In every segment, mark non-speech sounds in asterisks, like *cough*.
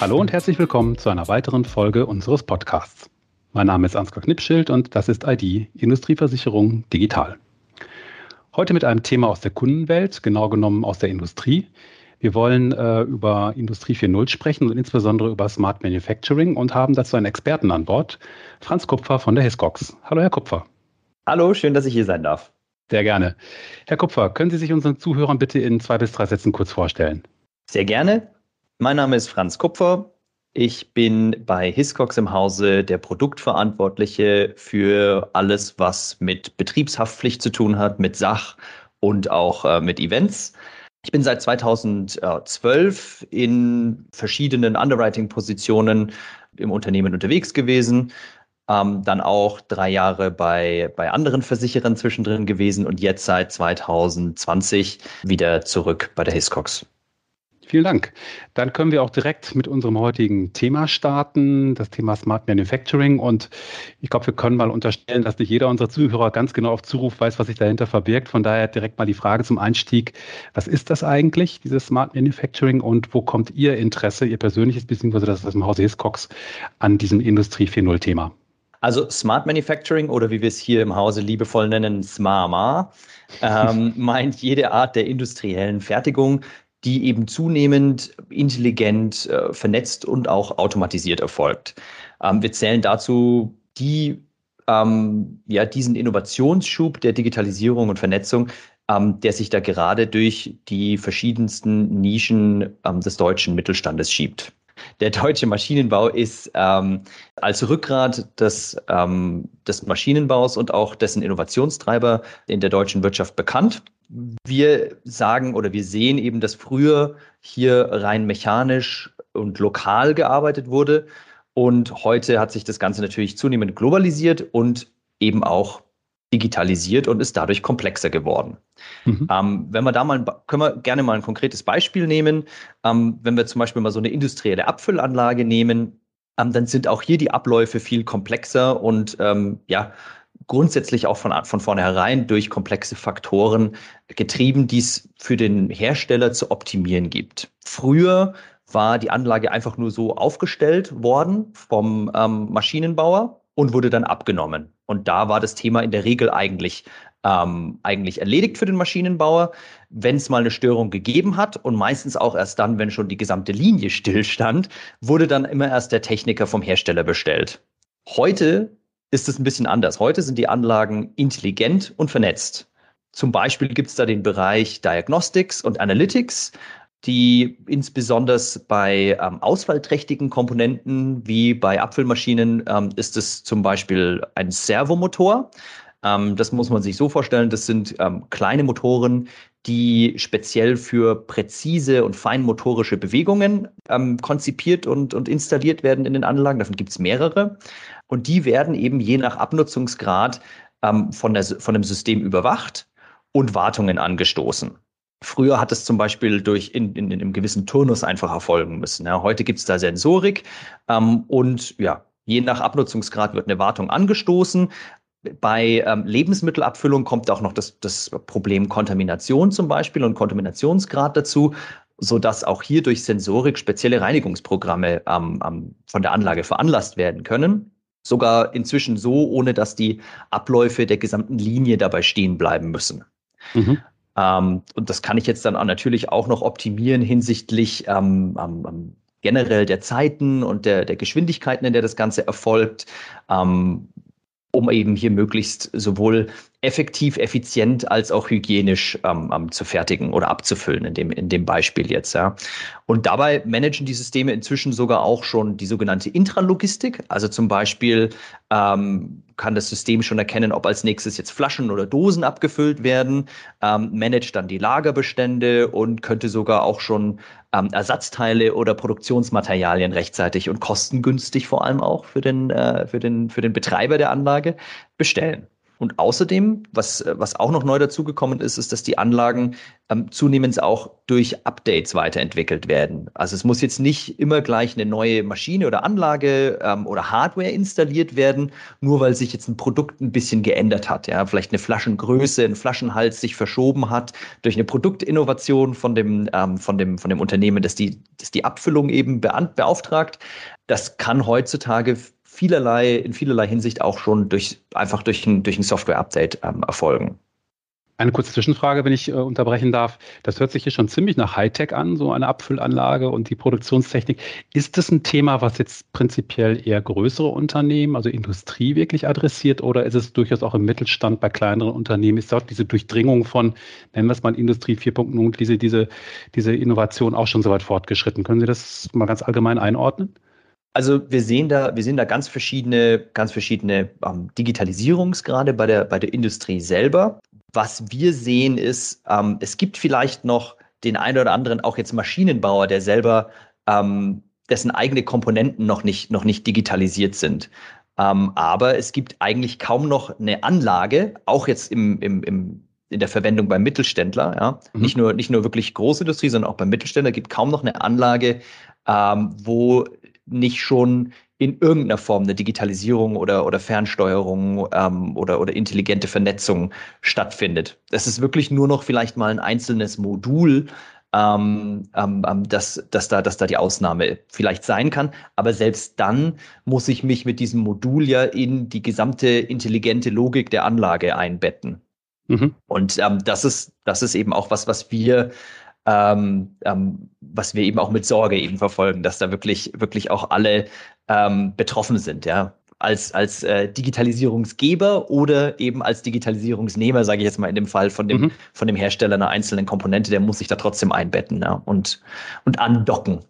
Hallo und herzlich willkommen zu einer weiteren Folge unseres Podcasts. Mein Name ist Ansgar Knipschild und das ist ID Industrieversicherung Digital. Heute mit einem Thema aus der Kundenwelt, genau genommen aus der Industrie. Wir wollen äh, über Industrie 4.0 sprechen und insbesondere über Smart Manufacturing und haben dazu einen Experten an Bord, Franz Kupfer von der Hiscox. Hallo, Herr Kupfer. Hallo, schön, dass ich hier sein darf. Sehr gerne. Herr Kupfer, können Sie sich unseren Zuhörern bitte in zwei bis drei Sätzen kurz vorstellen? Sehr gerne. Mein Name ist Franz Kupfer. Ich bin bei Hiscox im Hause der Produktverantwortliche für alles, was mit Betriebshaftpflicht zu tun hat, mit Sach und auch äh, mit Events. Ich bin seit 2012 in verschiedenen Underwriting-Positionen im Unternehmen unterwegs gewesen, ähm, dann auch drei Jahre bei, bei anderen Versicherern zwischendrin gewesen und jetzt seit 2020 wieder zurück bei der Hiscox. Vielen Dank. Dann können wir auch direkt mit unserem heutigen Thema starten, das Thema Smart Manufacturing. Und ich glaube, wir können mal unterstellen, dass nicht jeder unserer Zuhörer ganz genau auf Zuruf weiß, was sich dahinter verbirgt. Von daher direkt mal die Frage zum Einstieg. Was ist das eigentlich, dieses Smart Manufacturing und wo kommt Ihr Interesse, Ihr persönliches, beziehungsweise das ist im Hause Hiscox, an diesem Industrie 4.0 Thema? Also Smart Manufacturing oder wie wir es hier im Hause liebevoll nennen, SMAMA, ähm, *laughs* meint jede Art der industriellen Fertigung, die eben zunehmend intelligent, äh, vernetzt und auch automatisiert erfolgt. Ähm, wir zählen dazu die, ähm, ja, diesen Innovationsschub der Digitalisierung und Vernetzung, ähm, der sich da gerade durch die verschiedensten Nischen des deutschen Mittelstandes schiebt. Der deutsche Maschinenbau ist ähm, als Rückgrat des, ähm, des Maschinenbaus und auch dessen Innovationstreiber in der deutschen Wirtschaft bekannt. Wir sagen oder wir sehen eben, dass früher hier rein mechanisch und lokal gearbeitet wurde. Und heute hat sich das Ganze natürlich zunehmend globalisiert und eben auch digitalisiert und ist dadurch komplexer geworden. Mhm. Ähm, wenn wir da mal, können wir gerne mal ein konkretes Beispiel nehmen. Ähm, wenn wir zum Beispiel mal so eine industrielle Abfüllanlage nehmen, ähm, dann sind auch hier die Abläufe viel komplexer und ähm, ja, grundsätzlich auch von, von vornherein durch komplexe Faktoren getrieben, die es für den Hersteller zu optimieren gibt. Früher war die Anlage einfach nur so aufgestellt worden vom ähm, Maschinenbauer und wurde dann abgenommen. Und da war das Thema in der Regel eigentlich, ähm, eigentlich erledigt für den Maschinenbauer, wenn es mal eine Störung gegeben hat und meistens auch erst dann, wenn schon die gesamte Linie stillstand, wurde dann immer erst der Techniker vom Hersteller bestellt. Heute ist es ein bisschen anders. Heute sind die Anlagen intelligent und vernetzt. Zum Beispiel gibt es da den Bereich Diagnostics und Analytics die insbesondere bei ähm, ausfallträchtigen Komponenten wie bei Abfüllmaschinen ähm, ist es zum Beispiel ein Servomotor. Ähm, das muss man sich so vorstellen, das sind ähm, kleine Motoren, die speziell für präzise und feinmotorische Bewegungen ähm, konzipiert und, und installiert werden in den Anlagen. Davon gibt es mehrere. Und die werden eben je nach Abnutzungsgrad ähm, von, der, von dem System überwacht und Wartungen angestoßen. Früher hat es zum Beispiel durch in, in, in einem gewissen Turnus einfach erfolgen müssen. Ja, heute gibt es da Sensorik ähm, und ja, je nach Abnutzungsgrad wird eine Wartung angestoßen. Bei ähm, Lebensmittelabfüllung kommt auch noch das, das Problem Kontamination zum Beispiel und Kontaminationsgrad dazu, sodass auch hier durch Sensorik spezielle Reinigungsprogramme ähm, ähm, von der Anlage veranlasst werden können. Sogar inzwischen so, ohne dass die Abläufe der gesamten Linie dabei stehen bleiben müssen. Mhm. Ähm, und das kann ich jetzt dann auch natürlich auch noch optimieren hinsichtlich ähm, ähm, generell der Zeiten und der, der Geschwindigkeiten, in der das Ganze erfolgt. Ähm, um eben hier möglichst sowohl effektiv, effizient als auch hygienisch ähm, ähm, zu fertigen oder abzufüllen in dem, in dem Beispiel jetzt. Ja. Und dabei managen die Systeme inzwischen sogar auch schon die sogenannte Intralogistik. Also zum Beispiel ähm, kann das System schon erkennen, ob als nächstes jetzt Flaschen oder Dosen abgefüllt werden, ähm, managt dann die Lagerbestände und könnte sogar auch schon ähm, Ersatzteile oder Produktionsmaterialien rechtzeitig und kostengünstig vor allem auch für den, äh, für den, für den Betreiber der Anlage bestellen. Und außerdem, was, was auch noch neu dazugekommen ist, ist, dass die Anlagen ähm, zunehmend auch durch Updates weiterentwickelt werden. Also es muss jetzt nicht immer gleich eine neue Maschine oder Anlage ähm, oder Hardware installiert werden, nur weil sich jetzt ein Produkt ein bisschen geändert hat. Ja, vielleicht eine Flaschengröße, ein Flaschenhals sich verschoben hat durch eine Produktinnovation von dem, ähm, von dem, von dem Unternehmen, das die, das die Abfüllung eben beauftragt. Das kann heutzutage vielerlei, in vielerlei Hinsicht auch schon durch, einfach durch ein, durch ein Software-Update ähm, erfolgen. Eine kurze Zwischenfrage, wenn ich äh, unterbrechen darf. Das hört sich hier schon ziemlich nach Hightech an, so eine Abfüllanlage und die Produktionstechnik. Ist das ein Thema, was jetzt prinzipiell eher größere Unternehmen, also Industrie wirklich adressiert oder ist es durchaus auch im Mittelstand bei kleineren Unternehmen? Ist dort diese Durchdringung von, nennen wir es mal Industrie 4.0, diese, diese, diese Innovation auch schon so weit fortgeschritten? Können Sie das mal ganz allgemein einordnen? Also wir sehen da, wir sehen da ganz verschiedene, ganz verschiedene ähm, Digitalisierungsgrade bei der, bei der Industrie selber. Was wir sehen ist, ähm, es gibt vielleicht noch den einen oder anderen, auch jetzt Maschinenbauer, der selber, ähm, dessen eigene Komponenten noch nicht, noch nicht digitalisiert sind. Ähm, aber es gibt eigentlich kaum noch eine Anlage, auch jetzt im, im, im in der Verwendung beim Mittelständler, ja, mhm. nicht nur nicht nur wirklich Großindustrie, sondern auch beim Mittelständler gibt kaum noch eine Anlage, ähm, wo nicht schon in irgendeiner Form eine Digitalisierung oder, oder Fernsteuerung ähm, oder, oder intelligente Vernetzung stattfindet. Das ist wirklich nur noch vielleicht mal ein einzelnes Modul, ähm, ähm, ähm, dass, dass, da, dass da die Ausnahme vielleicht sein kann. Aber selbst dann muss ich mich mit diesem Modul ja in die gesamte intelligente Logik der Anlage einbetten. Mhm. Und ähm, das, ist, das ist eben auch was, was wir ähm, ähm, was wir eben auch mit Sorge eben verfolgen, dass da wirklich, wirklich auch alle ähm, betroffen sind, ja. Als, als äh, Digitalisierungsgeber oder eben als Digitalisierungsnehmer, sage ich jetzt mal in dem Fall von dem, mhm. von dem Hersteller einer einzelnen Komponente, der muss sich da trotzdem einbetten ja, und, und andocken.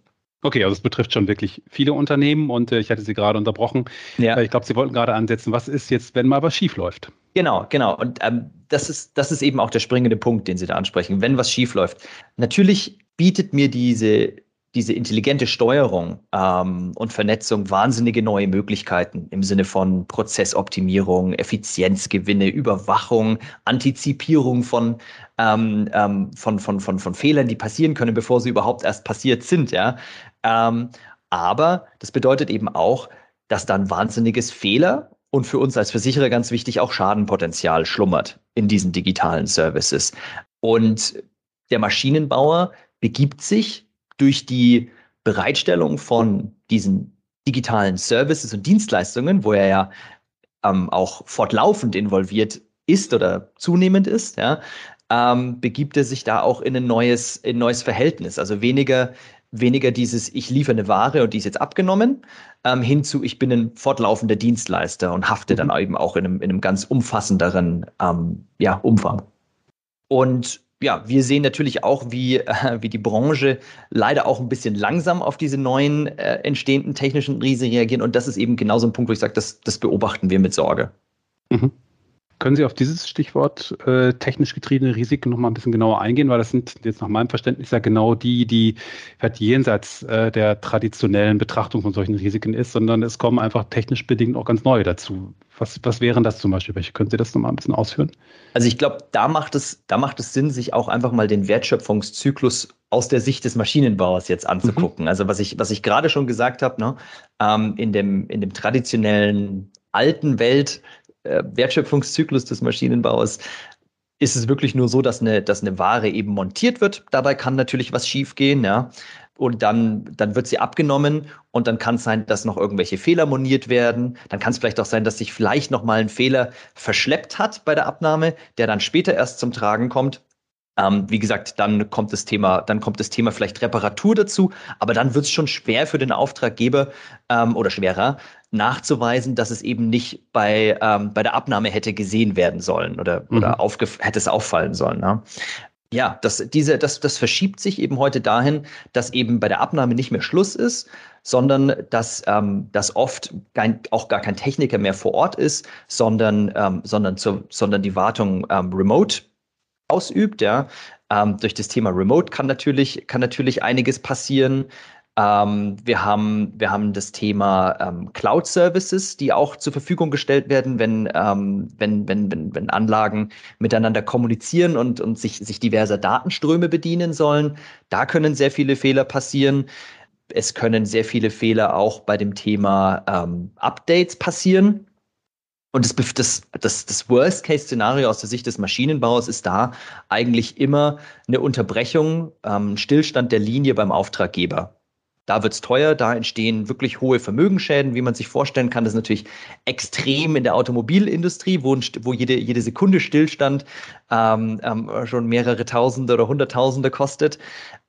Okay, also es betrifft schon wirklich viele Unternehmen und äh, ich hatte Sie gerade unterbrochen. Ja. Äh, ich glaube, Sie wollten gerade ansetzen, was ist jetzt, wenn mal was schief läuft? Genau, genau. Und ähm, das, ist, das ist eben auch der springende Punkt, den Sie da ansprechen, wenn was schief läuft. Natürlich bietet mir diese, diese intelligente Steuerung ähm, und Vernetzung wahnsinnige neue Möglichkeiten im Sinne von Prozessoptimierung, Effizienzgewinne, Überwachung, Antizipierung von, ähm, ähm, von, von, von, von Fehlern, die passieren können, bevor sie überhaupt erst passiert sind. Ja? Ähm, aber das bedeutet eben auch, dass dann wahnsinniges Fehler und für uns als Versicherer ganz wichtig auch Schadenpotenzial schlummert in diesen digitalen Services. Und der Maschinenbauer begibt sich durch die Bereitstellung von diesen digitalen Services und Dienstleistungen, wo er ja ähm, auch fortlaufend involviert ist oder zunehmend ist, ja, ähm, begibt er sich da auch in ein neues, in ein neues Verhältnis. Also weniger weniger dieses, ich liefere eine Ware und die ist jetzt abgenommen, ähm, hinzu, ich bin ein fortlaufender Dienstleister und hafte dann mhm. eben auch in einem, in einem ganz umfassenderen ähm, ja, Umfang. Und ja, wir sehen natürlich auch, wie, äh, wie die Branche leider auch ein bisschen langsam auf diese neuen äh, entstehenden technischen Riesen reagieren. Und das ist eben genau so ein Punkt, wo ich sage, das, das beobachten wir mit Sorge. Mhm. Können Sie auf dieses Stichwort äh, technisch getriebene Risiken noch mal ein bisschen genauer eingehen? Weil das sind jetzt nach meinem Verständnis ja genau die, die halt jenseits äh, der traditionellen Betrachtung von solchen Risiken ist, sondern es kommen einfach technisch bedingt auch ganz neue dazu. Was, was wären das zum Beispiel? Welche können Sie das noch mal ein bisschen ausführen? Also ich glaube, da macht es, da macht es Sinn, sich auch einfach mal den Wertschöpfungszyklus aus der Sicht des Maschinenbauers jetzt anzugucken. Mhm. Also was ich, was ich gerade schon gesagt habe, ne, ähm, in, dem, in dem traditionellen alten Welt äh, Wertschöpfungszyklus des Maschinenbaus ist es wirklich nur so, dass eine, dass eine Ware eben montiert wird. Dabei kann natürlich was schiefgehen, ja. Und dann, dann wird sie abgenommen und dann kann es sein, dass noch irgendwelche Fehler moniert werden. Dann kann es vielleicht auch sein, dass sich vielleicht noch mal ein Fehler verschleppt hat bei der Abnahme, der dann später erst zum Tragen kommt. Ähm, wie gesagt, dann kommt das Thema, dann kommt das Thema vielleicht Reparatur dazu, aber dann wird es schon schwer für den Auftraggeber ähm, oder schwerer, nachzuweisen, dass es eben nicht bei, ähm, bei der Abnahme hätte gesehen werden sollen oder, mhm. oder hätte es auffallen sollen. Ne? Ja, das, diese, das, das verschiebt sich eben heute dahin, dass eben bei der Abnahme nicht mehr Schluss ist, sondern dass, ähm, dass oft kein, auch gar kein Techniker mehr vor Ort ist, sondern, ähm, sondern, zu, sondern die Wartung ähm, remote ausübt. Ja. Ähm, durch das Thema Remote kann natürlich, kann natürlich einiges passieren. Ähm, wir, haben, wir haben das Thema ähm, Cloud Services, die auch zur Verfügung gestellt werden, wenn, ähm, wenn, wenn, wenn, wenn Anlagen miteinander kommunizieren und, und sich, sich diverser Datenströme bedienen sollen. Da können sehr viele Fehler passieren. Es können sehr viele Fehler auch bei dem Thema ähm, Updates passieren. Und das, das, das, das Worst-Case-Szenario aus der Sicht des Maschinenbaus ist da eigentlich immer eine Unterbrechung, ähm, Stillstand der Linie beim Auftraggeber. Da wird es teuer, da entstehen wirklich hohe Vermögensschäden, wie man sich vorstellen kann. Das ist natürlich extrem in der Automobilindustrie, wo, wo jede, jede Sekunde Stillstand ähm, ähm, schon mehrere Tausende oder Hunderttausende kostet.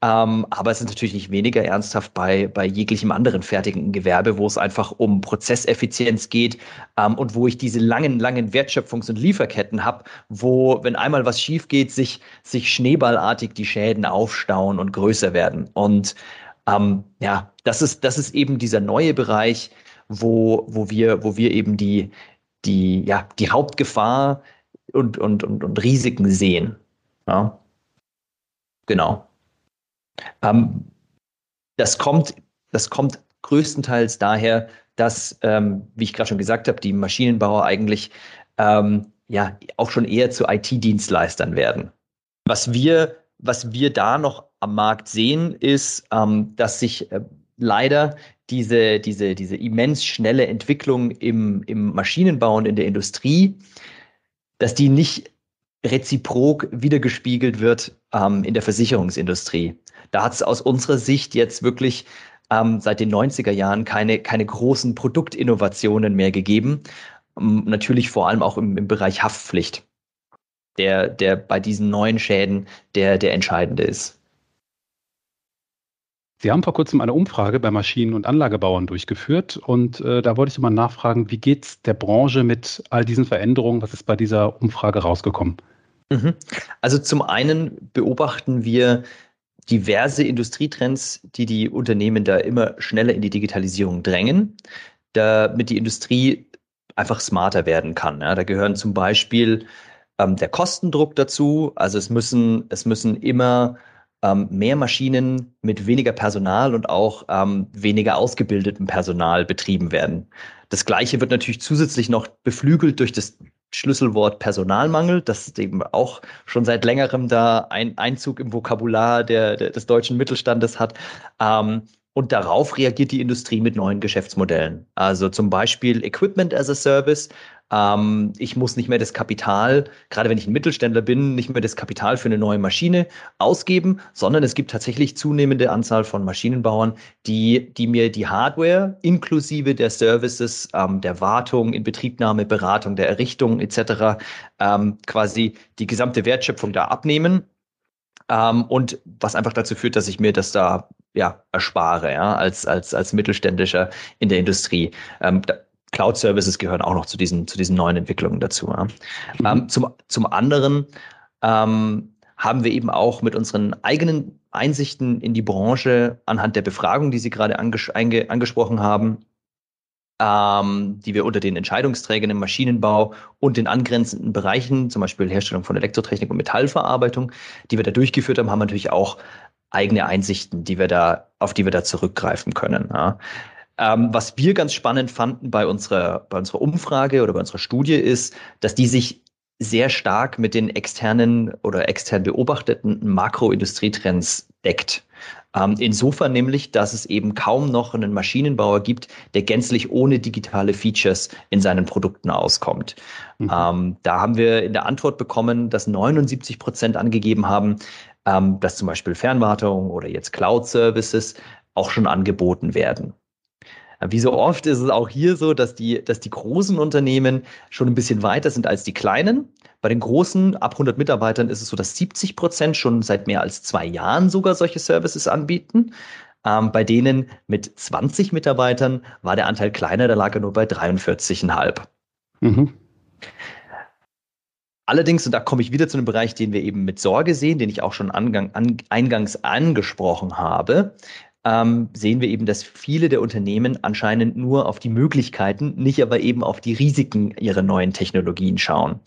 Ähm, aber es ist natürlich nicht weniger ernsthaft bei, bei jeglichem anderen fertigen Gewerbe, wo es einfach um Prozesseffizienz geht ähm, und wo ich diese langen, langen Wertschöpfungs- und Lieferketten habe, wo, wenn einmal was schief geht, sich, sich schneeballartig die Schäden aufstauen und größer werden. Und ähm, ja, das ist, das ist eben dieser neue Bereich, wo, wo wir, wo wir eben die, die, ja, die Hauptgefahr und, und, und, und Risiken sehen. Ja. Genau. Ähm, das kommt, das kommt größtenteils daher, dass, ähm, wie ich gerade schon gesagt habe, die Maschinenbauer eigentlich ähm, ja auch schon eher zu IT-Dienstleistern werden. Was wir, was wir da noch am Markt sehen, ist, ähm, dass sich äh, leider diese, diese, diese immens schnelle Entwicklung im, im Maschinenbau und in der Industrie, dass die nicht reziprok wiedergespiegelt wird ähm, in der Versicherungsindustrie. Da hat es aus unserer Sicht jetzt wirklich ähm, seit den 90er Jahren keine, keine großen Produktinnovationen mehr gegeben. Ähm, natürlich vor allem auch im, im Bereich Haftpflicht, der, der bei diesen neuen Schäden der, der entscheidende ist. Sie haben vor kurzem eine Umfrage bei Maschinen- und Anlagebauern durchgeführt und äh, da wollte ich mal nachfragen, wie geht es der Branche mit all diesen Veränderungen? Was ist bei dieser Umfrage rausgekommen? Mhm. Also zum einen beobachten wir diverse Industrietrends, die die Unternehmen da immer schneller in die Digitalisierung drängen, damit die Industrie einfach smarter werden kann. Ja, da gehören zum Beispiel ähm, der Kostendruck dazu. Also es müssen, es müssen immer ähm, mehr Maschinen mit weniger Personal und auch ähm, weniger ausgebildetem Personal betrieben werden. Das Gleiche wird natürlich zusätzlich noch beflügelt durch das Schlüsselwort Personalmangel, das eben auch schon seit längerem da ein Einzug im Vokabular der, der des deutschen Mittelstandes hat. Ähm, und darauf reagiert die Industrie mit neuen Geschäftsmodellen. Also zum Beispiel Equipment as a Service. Ähm, ich muss nicht mehr das Kapital, gerade wenn ich ein Mittelständler bin, nicht mehr das Kapital für eine neue Maschine ausgeben, sondern es gibt tatsächlich zunehmende Anzahl von Maschinenbauern, die, die mir die Hardware inklusive der Services, ähm, der Wartung, Inbetriebnahme, Beratung, der Errichtung etc. Ähm, quasi die gesamte Wertschöpfung da abnehmen ähm, und was einfach dazu führt, dass ich mir das da ja erspare, ja, als, als, als Mittelständischer in der Industrie. Ähm, Cloud Services gehören auch noch zu diesen, zu diesen neuen Entwicklungen dazu. Ja. Mhm. Ähm, zum, zum anderen ähm, haben wir eben auch mit unseren eigenen Einsichten in die Branche anhand der Befragung, die Sie gerade anges angesprochen haben, ähm, die wir unter den Entscheidungsträgern im Maschinenbau und den angrenzenden Bereichen, zum Beispiel Herstellung von Elektrotechnik und Metallverarbeitung, die wir da durchgeführt haben, haben wir natürlich auch eigene Einsichten, die wir da, auf die wir da zurückgreifen können. Ja. Ähm, was wir ganz spannend fanden bei unserer, bei unserer Umfrage oder bei unserer Studie ist, dass die sich sehr stark mit den externen oder extern beobachteten Makroindustrietrends deckt. Ähm, insofern nämlich, dass es eben kaum noch einen Maschinenbauer gibt, der gänzlich ohne digitale Features in seinen Produkten auskommt. Mhm. Ähm, da haben wir in der Antwort bekommen, dass 79 Prozent angegeben haben, ähm, dass zum Beispiel Fernwartung oder jetzt Cloud-Services auch schon angeboten werden. Wie so oft ist es auch hier so, dass die, dass die großen Unternehmen schon ein bisschen weiter sind als die kleinen. Bei den großen, ab 100 Mitarbeitern, ist es so, dass 70 Prozent schon seit mehr als zwei Jahren sogar solche Services anbieten. Ähm, bei denen mit 20 Mitarbeitern war der Anteil kleiner, da lag er nur bei 43,5. Mhm. Allerdings, und da komme ich wieder zu einem Bereich, den wir eben mit Sorge sehen, den ich auch schon angang, an, eingangs angesprochen habe, ähm, sehen wir eben, dass viele der Unternehmen anscheinend nur auf die Möglichkeiten, nicht aber eben auf die Risiken ihrer neuen Technologien schauen.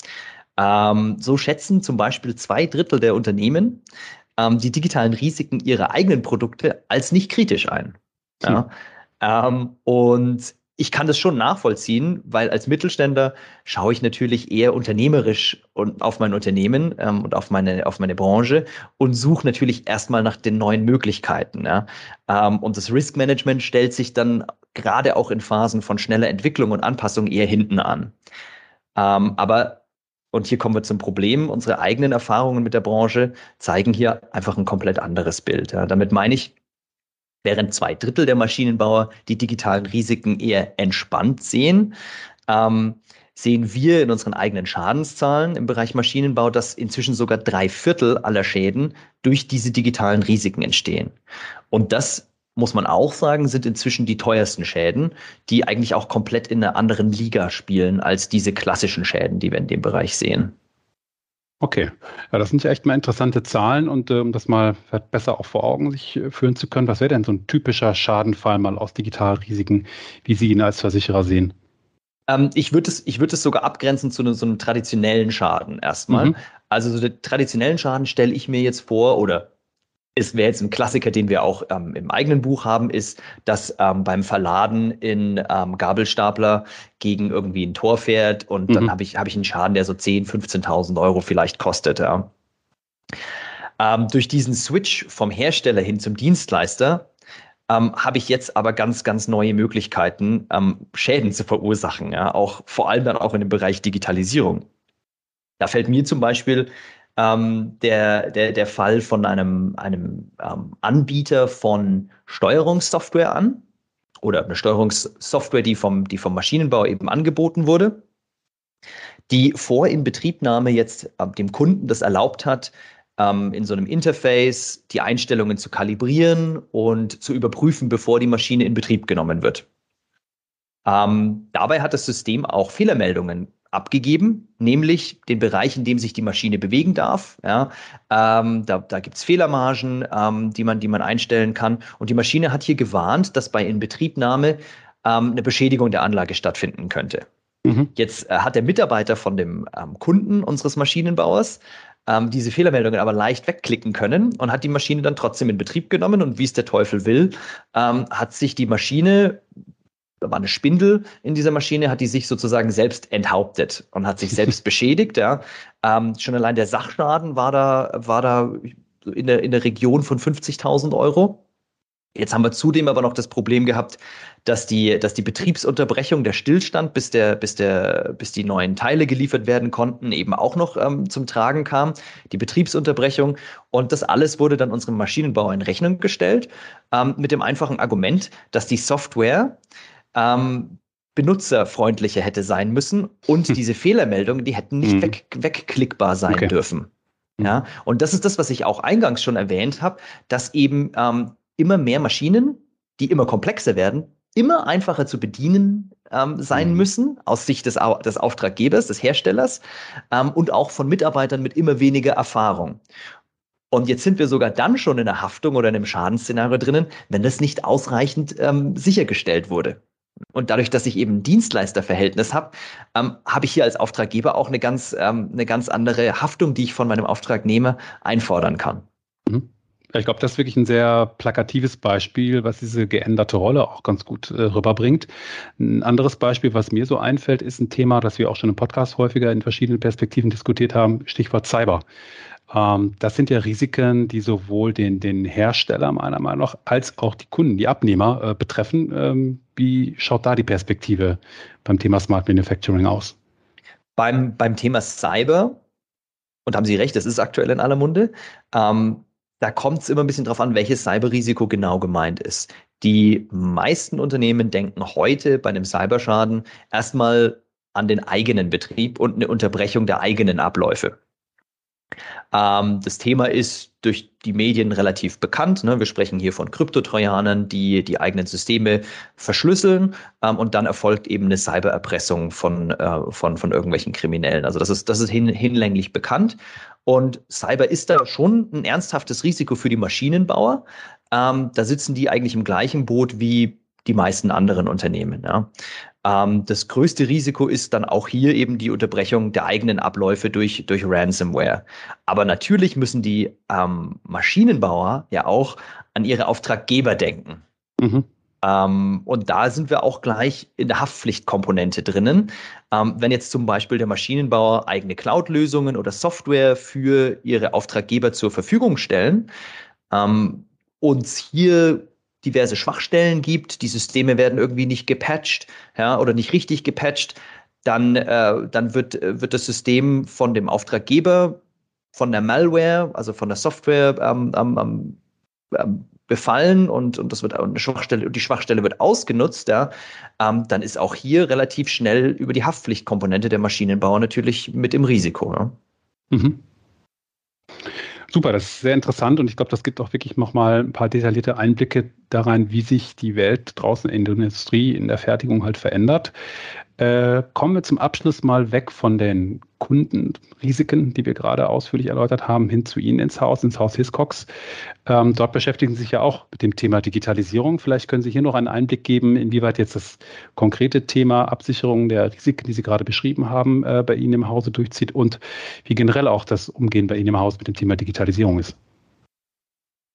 Ähm, so schätzen zum Beispiel zwei Drittel der Unternehmen ähm, die digitalen Risiken ihrer eigenen Produkte als nicht kritisch ein. Ja? Ähm, und ich kann das schon nachvollziehen, weil als Mittelständler schaue ich natürlich eher unternehmerisch und auf mein Unternehmen ähm, und auf meine, auf meine Branche und suche natürlich erstmal nach den neuen Möglichkeiten. Ja? Ähm, und das Risk Management stellt sich dann gerade auch in Phasen von schneller Entwicklung und Anpassung eher hinten an. Ähm, aber und hier kommen wir zum Problem. Unsere eigenen Erfahrungen mit der Branche zeigen hier einfach ein komplett anderes Bild. Ja. Damit meine ich, während zwei Drittel der Maschinenbauer die digitalen Risiken eher entspannt sehen, ähm, sehen wir in unseren eigenen Schadenszahlen im Bereich Maschinenbau, dass inzwischen sogar drei Viertel aller Schäden durch diese digitalen Risiken entstehen. Und das muss man auch sagen, sind inzwischen die teuersten Schäden, die eigentlich auch komplett in einer anderen Liga spielen als diese klassischen Schäden, die wir in dem Bereich sehen. Okay, ja, das sind ja echt mal interessante Zahlen und äh, um das mal besser auch vor Augen sich äh, führen zu können, was wäre denn so ein typischer Schadenfall mal aus Digitalrisiken, wie Sie ihn als Versicherer sehen? Ähm, ich würde es, ich würde es sogar abgrenzen zu einem, so einem traditionellen Schaden erstmal. Mhm. Also so den traditionellen Schaden stelle ich mir jetzt vor oder es wäre jetzt ein Klassiker, den wir auch ähm, im eigenen Buch haben, ist, dass ähm, beim Verladen in ähm, Gabelstapler gegen irgendwie ein Tor fährt und mhm. dann habe ich, hab ich einen Schaden, der so 10.000, 15.000 Euro vielleicht kostet. Ja. Ähm, durch diesen Switch vom Hersteller hin zum Dienstleister ähm, habe ich jetzt aber ganz, ganz neue Möglichkeiten, ähm, Schäden zu verursachen, ja, auch vor allem dann auch in dem Bereich Digitalisierung. Da fällt mir zum Beispiel ähm, der, der, der Fall von einem, einem ähm, Anbieter von Steuerungssoftware an oder eine Steuerungssoftware, die vom, die vom Maschinenbau eben angeboten wurde, die vor Inbetriebnahme jetzt äh, dem Kunden das erlaubt hat, ähm, in so einem Interface die Einstellungen zu kalibrieren und zu überprüfen, bevor die Maschine in Betrieb genommen wird. Ähm, dabei hat das System auch Fehlermeldungen abgegeben, nämlich den Bereich, in dem sich die Maschine bewegen darf. Ja, ähm, da da gibt es Fehlermargen, ähm, die, man, die man einstellen kann. Und die Maschine hat hier gewarnt, dass bei Inbetriebnahme ähm, eine Beschädigung der Anlage stattfinden könnte. Mhm. Jetzt äh, hat der Mitarbeiter von dem ähm, Kunden unseres Maschinenbauers ähm, diese Fehlermeldungen aber leicht wegklicken können und hat die Maschine dann trotzdem in Betrieb genommen. Und wie es der Teufel will, ähm, hat sich die Maschine da war eine Spindel in dieser Maschine, hat die sich sozusagen selbst enthauptet und hat sich selbst *laughs* beschädigt. Ja. Ähm, schon allein der Sachschaden war da, war da in der, in der Region von 50.000 Euro. Jetzt haben wir zudem aber noch das Problem gehabt, dass die, dass die Betriebsunterbrechung, der Stillstand, bis, der, bis, der, bis die neuen Teile geliefert werden konnten, eben auch noch ähm, zum Tragen kam. Die Betriebsunterbrechung. Und das alles wurde dann unserem Maschinenbauer in Rechnung gestellt, ähm, mit dem einfachen Argument, dass die Software ähm, benutzerfreundlicher hätte sein müssen und hm. *laughs* diese Fehlermeldungen, die hätten nicht hm. weg, wegklickbar sein okay. dürfen. Hm. Ja, und das ist das, was ich auch eingangs schon erwähnt habe, dass eben ähm, immer mehr Maschinen, die immer komplexer werden, immer einfacher zu bedienen ähm, sein mhm. müssen, aus Sicht des, des Auftraggebers, des Herstellers ähm, und auch von Mitarbeitern mit immer weniger Erfahrung. Und jetzt sind wir sogar dann schon in der Haftung oder in einem Schadensszenario drinnen, wenn das nicht ausreichend ähm, sichergestellt wurde. Und dadurch, dass ich eben ein Dienstleisterverhältnis habe, ähm, habe ich hier als Auftraggeber auch eine ganz, ähm, eine ganz andere Haftung, die ich von meinem Auftragnehmer einfordern kann. Mhm. Ich glaube, das ist wirklich ein sehr plakatives Beispiel, was diese geänderte Rolle auch ganz gut äh, rüberbringt. Ein anderes Beispiel, was mir so einfällt, ist ein Thema, das wir auch schon im Podcast häufiger in verschiedenen Perspektiven diskutiert haben, Stichwort Cyber. Ähm, das sind ja Risiken, die sowohl den, den Hersteller meiner Meinung nach als auch die Kunden, die Abnehmer äh, betreffen. Ähm, wie schaut da die Perspektive beim Thema Smart Manufacturing aus? Beim, beim Thema Cyber, und haben Sie recht, das ist aktuell in aller Munde, ähm, da kommt es immer ein bisschen drauf an, welches Cyberrisiko genau gemeint ist. Die meisten Unternehmen denken heute bei einem Cyberschaden erstmal an den eigenen Betrieb und eine Unterbrechung der eigenen Abläufe. Ähm, das Thema ist durch die Medien relativ bekannt. Ne? Wir sprechen hier von Kryptotrojanern, die die eigenen Systeme verschlüsseln ähm, und dann erfolgt eben eine Cybererpressung von, äh, von, von irgendwelchen Kriminellen. Also das ist, das ist hin, hinlänglich bekannt. Und Cyber ist da schon ein ernsthaftes Risiko für die Maschinenbauer. Ähm, da sitzen die eigentlich im gleichen Boot wie die meisten anderen Unternehmen. Ja. Ähm, das größte Risiko ist dann auch hier eben die Unterbrechung der eigenen Abläufe durch, durch Ransomware. Aber natürlich müssen die ähm, Maschinenbauer ja auch an ihre Auftraggeber denken. Mhm. Ähm, und da sind wir auch gleich in der Haftpflichtkomponente drinnen. Ähm, wenn jetzt zum Beispiel der Maschinenbauer eigene Cloud-Lösungen oder Software für ihre Auftraggeber zur Verfügung stellen, ähm, uns hier diverse Schwachstellen gibt, die Systeme werden irgendwie nicht gepatcht ja, oder nicht richtig gepatcht, dann, äh, dann wird, wird das System von dem Auftraggeber, von der Malware, also von der Software ähm, ähm, ähm, befallen und, und das wird eine Schwachstelle, die Schwachstelle wird ausgenutzt, ja, ähm, dann ist auch hier relativ schnell über die Haftpflichtkomponente der Maschinenbauer natürlich mit im Risiko. Ja. Mhm. Super, das ist sehr interessant und ich glaube, das gibt auch wirklich nochmal ein paar detaillierte Einblicke da rein, wie sich die Welt draußen in der Industrie, in der Fertigung halt verändert. Äh, kommen wir zum Abschluss mal weg von den Kundenrisiken, die wir gerade ausführlich erläutert haben, hin zu Ihnen ins Haus, ins Haus Hiscox. Ähm, dort beschäftigen Sie sich ja auch mit dem Thema Digitalisierung. Vielleicht können Sie hier noch einen Einblick geben, inwieweit jetzt das konkrete Thema Absicherung der Risiken, die Sie gerade beschrieben haben, äh, bei Ihnen im Hause durchzieht und wie generell auch das Umgehen bei Ihnen im Haus mit dem Thema Digitalisierung ist.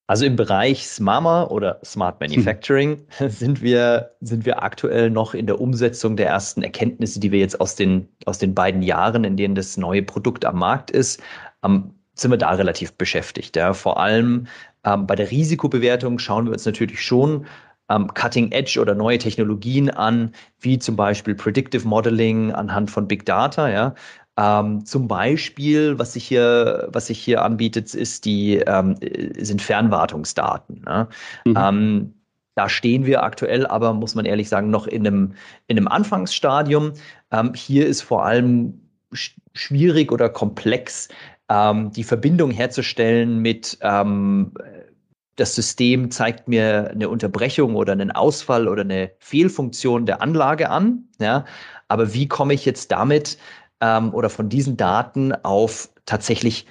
Also im Bereich SMAMA oder Smart Manufacturing hm. *laughs* sind wir, sind wir aktuell noch in der Umsetzung der ersten Erkenntnisse, die wir jetzt aus den, aus den beiden Jahren, in denen das neue Produkt am Markt ist, ähm, sind wir da relativ beschäftigt. Ja. Vor allem ähm, bei der Risikobewertung schauen wir uns natürlich schon ähm, Cutting Edge oder neue Technologien an, wie zum Beispiel Predictive Modeling anhand von Big Data, ja, ähm, zum Beispiel, was sich hier, was sich hier anbietet, ist die, ähm, sind Fernwartungsdaten. Ne? Mhm. Ähm, da stehen wir aktuell aber, muss man ehrlich sagen, noch in einem, in einem Anfangsstadium. Ähm, hier ist vor allem sch schwierig oder komplex, ähm, die Verbindung herzustellen mit ähm, das System zeigt mir eine Unterbrechung oder einen Ausfall oder eine Fehlfunktion der Anlage an. Ja? Aber wie komme ich jetzt damit ähm, oder von diesen Daten auf tatsächlich,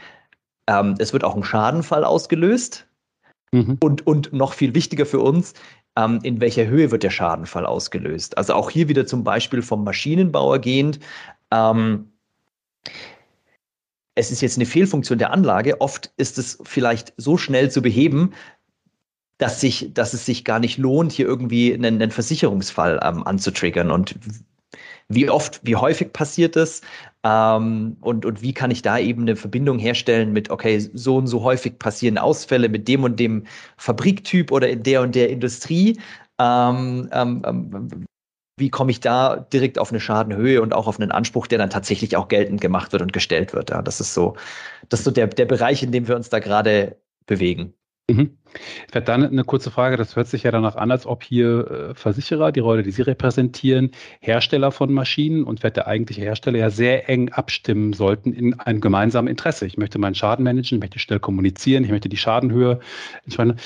ähm, es wird auch ein Schadenfall ausgelöst. Mhm. Und, und noch viel wichtiger für uns, ähm, in welcher Höhe wird der Schadenfall ausgelöst? Also auch hier wieder zum Beispiel vom Maschinenbauer gehend. Ähm, es ist jetzt eine Fehlfunktion der Anlage. Oft ist es vielleicht so schnell zu beheben, dass, sich, dass es sich gar nicht lohnt, hier irgendwie einen, einen Versicherungsfall ähm, anzutriggern. Und wie oft, wie häufig passiert es? Ähm, und, und wie kann ich da eben eine Verbindung herstellen mit, okay, so und so häufig passieren Ausfälle mit dem und dem Fabriktyp oder in der und der Industrie? Ähm, ähm, ähm, wie komme ich da direkt auf eine Schadenhöhe und auch auf einen Anspruch, der dann tatsächlich auch geltend gemacht wird und gestellt wird? Ja, das ist so, das ist so der, der Bereich, in dem wir uns da gerade bewegen. Mhm. Vielleicht dann eine kurze Frage, das hört sich ja danach an, als ob hier äh, Versicherer, die Rolle, die Sie repräsentieren, Hersteller von Maschinen und wird der eigentliche Hersteller ja sehr eng abstimmen sollten in einem gemeinsamen Interesse. Ich möchte meinen Schaden managen, ich möchte schnell kommunizieren, ich möchte die Schadenhöhe entscheiden.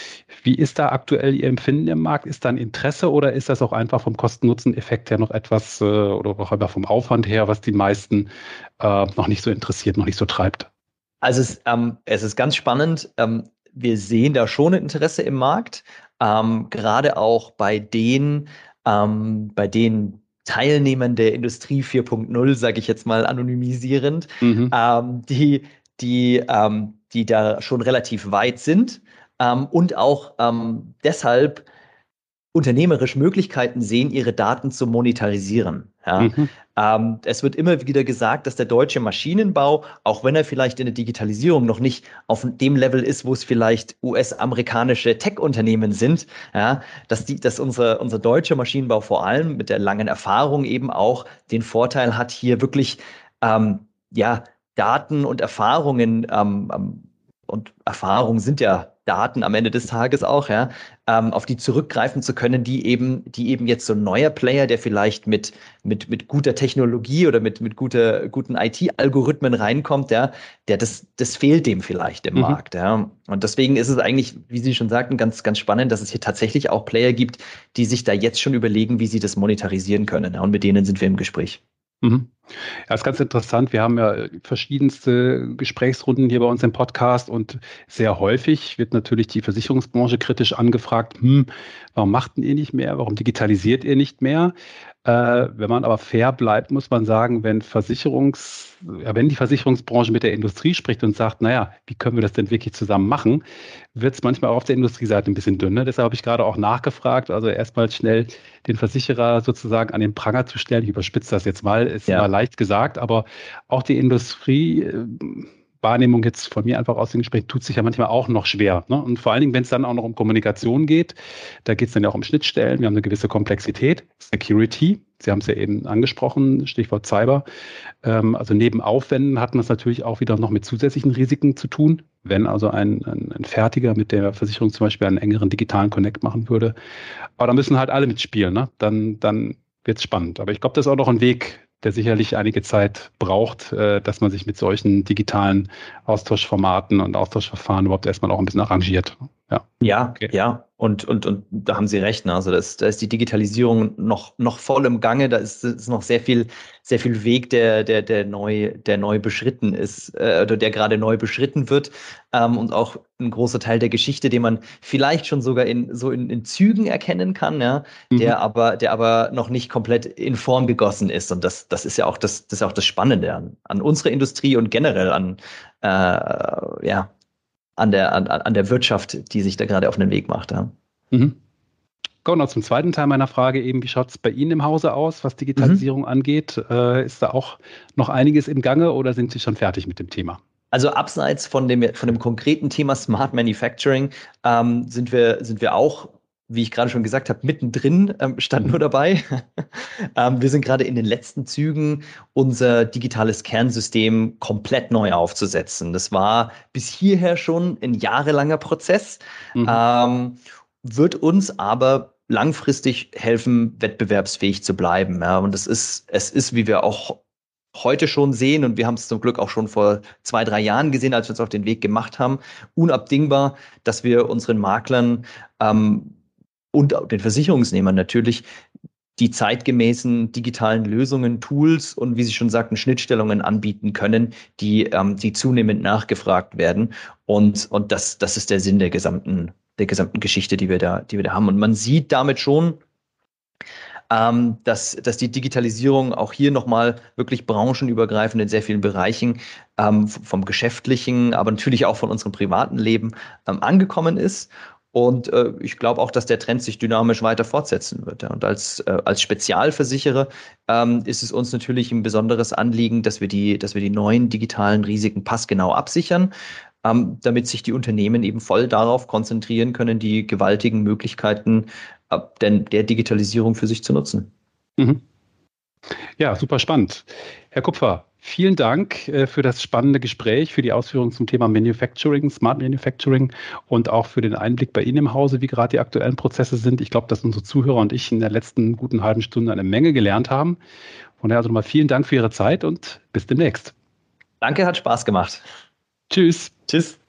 Wie ist da aktuell Ihr Empfinden im Markt? Ist da ein Interesse oder ist das auch einfach vom Kosten-Nutzen-Effekt her noch etwas äh, oder auch einfach vom Aufwand her, was die meisten äh, noch nicht so interessiert, noch nicht so treibt? Also es, ähm, es ist ganz spannend. Ähm, wir sehen da schon ein Interesse im Markt, ähm, gerade auch bei den, ähm, bei den Teilnehmern der Industrie 4.0, sage ich jetzt mal anonymisierend, mhm. ähm, die, die, ähm, die da schon relativ weit sind ähm, und auch ähm, deshalb unternehmerisch Möglichkeiten sehen, ihre Daten zu monetarisieren. Ja. Mhm. Ähm, es wird immer wieder gesagt, dass der deutsche Maschinenbau, auch wenn er vielleicht in der Digitalisierung noch nicht auf dem Level ist, wo es vielleicht US-amerikanische Tech-Unternehmen sind, ja, dass, die, dass unser, unser deutscher Maschinenbau vor allem mit der langen Erfahrung eben auch den Vorteil hat, hier wirklich ähm, ja, Daten und Erfahrungen ähm, ähm und Erfahrungen sind ja Daten am Ende des Tages auch, ja, ähm, auf die zurückgreifen zu können, die eben, die eben jetzt so ein neuer Player, der vielleicht mit, mit, mit guter Technologie oder mit, mit guter, guten IT-Algorithmen reinkommt, ja, der das, das fehlt dem vielleicht im mhm. Markt, ja. Und deswegen ist es eigentlich, wie Sie schon sagten, ganz, ganz spannend, dass es hier tatsächlich auch Player gibt, die sich da jetzt schon überlegen, wie sie das monetarisieren können. Ja, und mit denen sind wir im Gespräch. Mhm. Ja, ist ganz interessant. Wir haben ja verschiedenste Gesprächsrunden hier bei uns im Podcast und sehr häufig wird natürlich die Versicherungsbranche kritisch angefragt, hm, warum macht ihr nicht mehr, warum digitalisiert ihr nicht mehr? Äh, wenn man aber fair bleibt, muss man sagen, wenn Versicherungs, ja, wenn die Versicherungsbranche mit der Industrie spricht und sagt, naja, wie können wir das denn wirklich zusammen machen, wird es manchmal auch auf der Industrieseite ein bisschen dünner. Deshalb habe ich gerade auch nachgefragt, also erstmal schnell den Versicherer sozusagen an den Pranger zu stellen. Ich überspitze das jetzt mal, ist ja. mal leicht gesagt, aber auch die Industrie Wahrnehmung jetzt von mir einfach aus dem Gespräch tut sich ja manchmal auch noch schwer. Ne? Und vor allen Dingen, wenn es dann auch noch um Kommunikation geht, da geht es dann ja auch um Schnittstellen, wir haben eine gewisse Komplexität, Security, Sie haben es ja eben angesprochen, Stichwort Cyber. Ähm, also neben Aufwänden hat man es natürlich auch wieder noch mit zusätzlichen Risiken zu tun. Wenn also ein, ein, ein Fertiger mit der Versicherung zum Beispiel einen engeren digitalen Connect machen würde. Aber da müssen halt alle mitspielen. Ne? Dann, dann wird es spannend. Aber ich glaube, das ist auch noch ein Weg, der sicherlich einige Zeit braucht, äh, dass man sich mit solchen digitalen Austauschformaten und Austauschverfahren überhaupt erstmal auch ein bisschen arrangiert. Ja, ja, okay. ja. Und, und, und da haben Sie recht. Ne? Also das, da ist die Digitalisierung noch, noch voll im Gange. Da ist, ist noch sehr viel, sehr viel Weg, der, der, der, neu, der neu beschritten ist äh, oder der gerade neu beschritten wird. Ähm, und auch ein großer Teil der Geschichte, den man vielleicht schon sogar in so in, in Zügen erkennen kann, ja, mhm. der aber, der aber noch nicht komplett in Form gegossen ist. Und das, das ist ja auch das, das ist auch das Spannende an, an unserer Industrie und generell an, äh, ja, an der, an, an der Wirtschaft, die sich da gerade auf den Weg macht. Ja. Mhm. Kommen wir noch zum zweiten Teil meiner Frage eben, wie schaut es bei Ihnen im Hause aus, was Digitalisierung mhm. angeht? Äh, ist da auch noch einiges im Gange oder sind Sie schon fertig mit dem Thema? Also abseits von dem, von dem konkreten Thema Smart Manufacturing ähm, sind, wir, sind wir auch wie ich gerade schon gesagt habe, mittendrin ähm, stand nur dabei. *laughs* ähm, wir sind gerade in den letzten Zügen, unser digitales Kernsystem komplett neu aufzusetzen. Das war bis hierher schon ein jahrelanger Prozess, mhm. ähm, wird uns aber langfristig helfen, wettbewerbsfähig zu bleiben. Ja, und es ist, es ist, wie wir auch heute schon sehen, und wir haben es zum Glück auch schon vor zwei, drei Jahren gesehen, als wir uns auf den Weg gemacht haben, unabdingbar, dass wir unseren Maklern ähm, und den Versicherungsnehmern natürlich die zeitgemäßen digitalen Lösungen, Tools und wie Sie schon sagten, Schnittstellungen anbieten können, die, ähm, die zunehmend nachgefragt werden. Und, und das, das ist der Sinn der gesamten, der gesamten Geschichte, die wir da, die wir da haben. Und man sieht damit schon, ähm, dass, dass die Digitalisierung auch hier nochmal wirklich branchenübergreifend in sehr vielen Bereichen ähm, vom geschäftlichen, aber natürlich auch von unserem privaten Leben ähm, angekommen ist. Und äh, ich glaube auch, dass der Trend sich dynamisch weiter fortsetzen wird. Ja. Und als, äh, als Spezialversicherer ähm, ist es uns natürlich ein besonderes Anliegen, dass wir die, dass wir die neuen digitalen Risiken passgenau absichern, ähm, damit sich die Unternehmen eben voll darauf konzentrieren können, die gewaltigen Möglichkeiten äh, denn der Digitalisierung für sich zu nutzen. Mhm. Ja, super spannend. Herr Kupfer, Vielen Dank äh, für das spannende Gespräch, für die Ausführungen zum Thema Manufacturing, Smart Manufacturing und auch für den Einblick bei Ihnen im Hause, wie gerade die aktuellen Prozesse sind. Ich glaube, dass unsere Zuhörer und ich in der letzten guten halben Stunde eine Menge gelernt haben. Von daher also nochmal vielen Dank für Ihre Zeit und bis demnächst. Danke, hat Spaß gemacht. Tschüss. Tschüss.